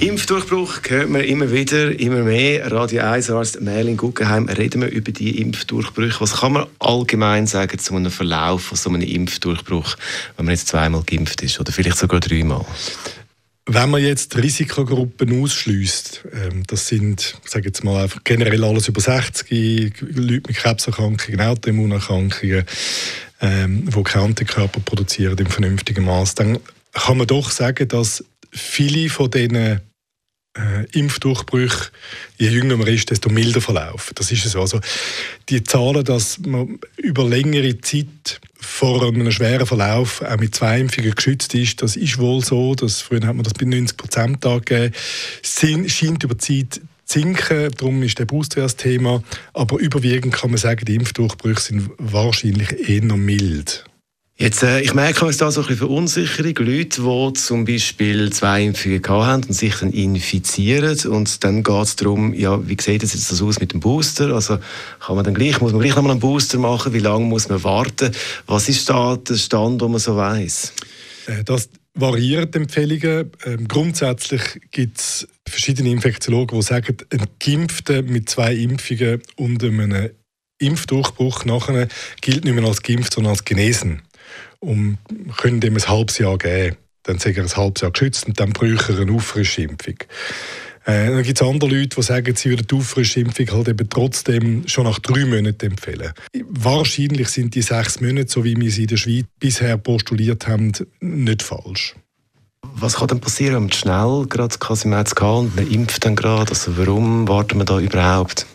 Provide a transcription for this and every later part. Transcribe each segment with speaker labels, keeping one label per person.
Speaker 1: Impfdurchbruch hört man immer wieder, immer mehr. Radio 1 Arzt Merlin Guggenheim, reden wir über die Impfdurchbrüche. Was kann man allgemein sagen zu einem Verlauf von so einem Impfdurchbruch, wenn man jetzt zweimal geimpft ist oder vielleicht sogar dreimal?
Speaker 2: Wenn man jetzt Risikogruppen ausschließt, ähm, das sind, sage jetzt mal einfach generell alles über 60, Leute mit Krebserkrankungen, Autoimmunerkrankungen, ähm, die keine Antikörper produzieren im vernünftigen Maß, dann kann man doch sagen, dass viele von diesen äh, Impfdurchbrüche, je jünger man ist, desto milder verlaufen. Das ist so. Also die Zahlen, dass man über längere Zeit vor einem schweren Verlauf auch mit zwei Impfungen geschützt ist, das ist wohl so. Das, früher hat man das bei 90 Prozent angegeben. Es scheint über die Zeit sinken, darum ist der Booster das Thema. Aber überwiegend kann man sagen, die Impfdurchbrüche sind wahrscheinlich eher mild.
Speaker 1: Jetzt, äh, ich merke es da so ein bisschen Verunsicherung. Leute, die zum Beispiel zwei Impfungen haben und sich dann infizieren und dann geht es darum, ja, wie sieht es jetzt aus mit dem Booster? Also kann man dann gleich, muss man gleich nochmal einen Booster machen? Wie lange muss man warten? Was ist da der Stand, wo man so weiß?
Speaker 2: Äh, das variieren die Empfehlungen. Ähm, grundsätzlich gibt es verschiedene Infektiologen, die sagen, ein Geimpfter mit zwei Impfungen und einem Impfdurchbruch nachher gilt nicht mehr als geimpft, sondern als genesen und können ihm ein halbes Jahr geben. Dann sind er ein halbes Jahr geschützt und dann bräuchte er eine Auffrischimpfung. Äh, dann gibt es andere Leute, die sagen, sie würden die Auffrischimpfung halt eben trotzdem schon nach drei Monaten empfehlen. Wahrscheinlich sind die sechs Monate, so wie wir sie in der Schweiz bisher postuliert haben, nicht falsch.
Speaker 1: Was kann denn passieren, wenn man schnell gerade quasi hat und man impft dann gerade? Also warum warten wir da überhaupt?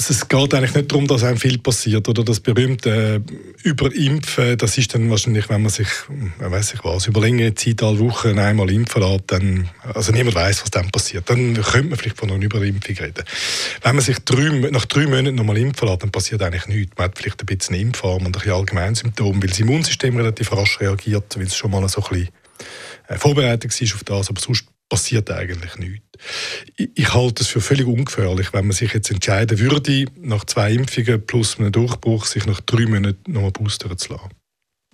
Speaker 2: Also es geht eigentlich nicht darum, dass einem viel passiert oder das berühmte äh, Überimpfen, das ist dann wahrscheinlich, wenn man sich, äh, weiß ich was, über längere Zeit, alle Wochen einmal impfen lässt, dann, also niemand weiß, was dann passiert. Dann könnte man vielleicht von einer Überimpfung reden. Wenn man sich drei, nach drei Monaten nochmal impfen lässt, dann passiert eigentlich nichts. Man hat vielleicht ein bisschen Impfarm und ein bisschen Allgemeinsymptome, weil das Immunsystem relativ rasch reagiert, weil es schon mal so ein bisschen äh, vorbereitet war auf das, aber sonst passiert eigentlich nichts. Ich, ich halte es für völlig ungefährlich, wenn man sich jetzt entscheiden würde, nach zwei Impfungen plus einem Durchbruch sich nach drei Monaten nochmal boostern zu lassen.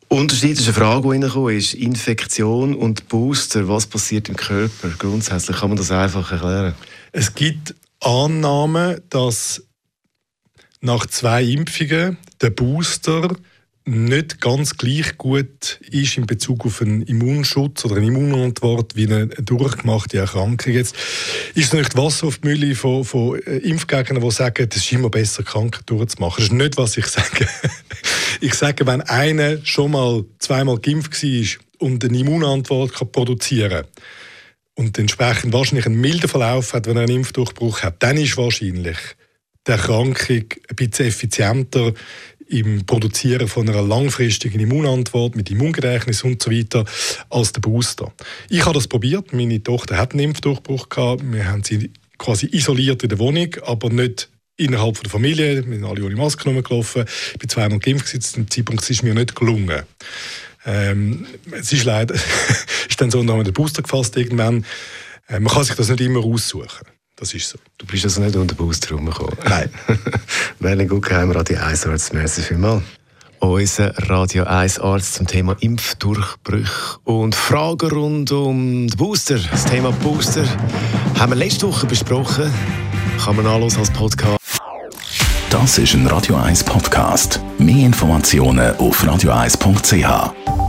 Speaker 1: Unterschied ist eine Frage, die reingekommen ist. Infektion und Booster, was passiert im Körper? Grundsätzlich kann man das einfach erklären.
Speaker 2: Es gibt Annahmen, dass nach zwei Impfungen der Booster nicht ganz gleich gut ist in Bezug auf einen Immunschutz oder eine Immunantwort wie eine durchgemachte Erkrankung. Jetzt ist es nicht Wasser auf die Mühle von, von äh, Impfgegnern, die sagen, es ist immer besser, Krankheit durchzumachen. Das ist nicht, was ich sage. ich sage, wenn einer schon mal zweimal geimpft war und eine Immunantwort kann produzieren kann, und entsprechend wahrscheinlich einen milden Verlauf hat, wenn er einen Impfdurchbruch hat, dann ist wahrscheinlich die Erkrankung ein bisschen effizienter im Produzieren von einer langfristigen Immunantwort mit Immungedächtnis und so weiter als der Booster. Ich habe das probiert. Meine Tochter hat einen Impfdurchbruch gehabt. Wir haben sie quasi isoliert in der Wohnung, aber nicht innerhalb der Familie. Wir sind alle ohne Maske rumgelaufen. Ich bin zweimal geimpft. Zu dem Zeitpunkt ist mir nicht gelungen. Ähm, es ist leider ist dann so, wir den Booster gefasst irgendwann. Äh, man kann sich das nicht immer aussuchen. Das ist so.
Speaker 1: Du bist also nicht unter den Booster rumgekommen?
Speaker 2: Nein.
Speaker 1: Merlin Guggenheim, Radio 1 Arzt, merci vielmals. Unser Radio 1 Arzt zum Thema Impfdurchbrüche und Fragen rund um den Booster. Das Thema Booster haben wir letzte Woche besprochen. Kann man anhören als Podcast.
Speaker 3: Das ist ein Radio 1 Podcast. Mehr Informationen auf radio1.ch.